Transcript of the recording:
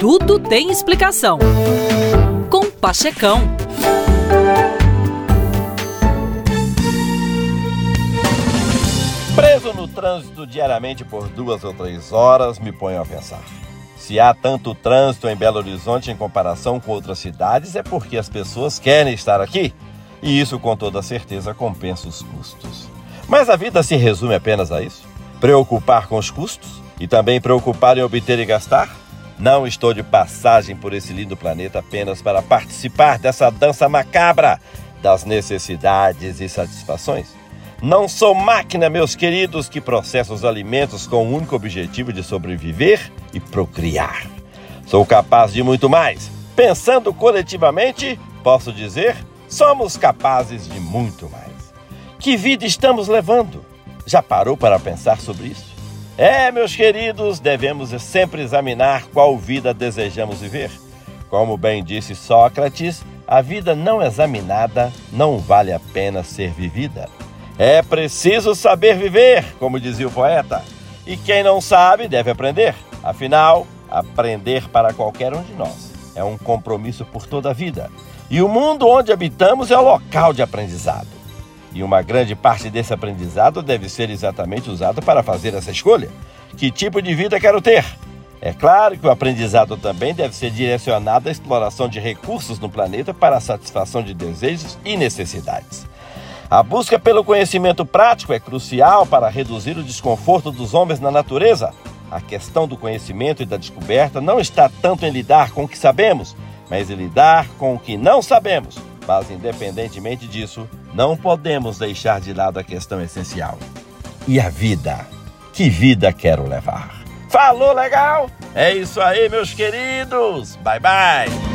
Tudo tem explicação. Com Pachecão. Preso no trânsito diariamente por duas ou três horas, me ponho a pensar. Se há tanto trânsito em Belo Horizonte em comparação com outras cidades, é porque as pessoas querem estar aqui. E isso, com toda certeza, compensa os custos. Mas a vida se resume apenas a isso? Preocupar com os custos? E também preocupar em obter e gastar? Não estou de passagem por esse lindo planeta apenas para participar dessa dança macabra das necessidades e satisfações. Não sou máquina, meus queridos, que processa os alimentos com o único objetivo de sobreviver e procriar. Sou capaz de muito mais. Pensando coletivamente, posso dizer, somos capazes de muito mais. Que vida estamos levando? Já parou para pensar sobre isso? É, meus queridos, devemos sempre examinar qual vida desejamos viver. Como bem disse Sócrates, a vida não examinada não vale a pena ser vivida. É preciso saber viver, como dizia o poeta. E quem não sabe deve aprender. Afinal, aprender para qualquer um de nós é um compromisso por toda a vida. E o mundo onde habitamos é o local de aprendizado. E uma grande parte desse aprendizado deve ser exatamente usado para fazer essa escolha. Que tipo de vida quero ter? É claro que o aprendizado também deve ser direcionado à exploração de recursos no planeta para a satisfação de desejos e necessidades. A busca pelo conhecimento prático é crucial para reduzir o desconforto dos homens na natureza. A questão do conhecimento e da descoberta não está tanto em lidar com o que sabemos, mas em lidar com o que não sabemos. Mas, independentemente disso, não podemos deixar de lado a questão essencial. E a vida? Que vida quero levar? Falou legal? É isso aí, meus queridos! Bye bye!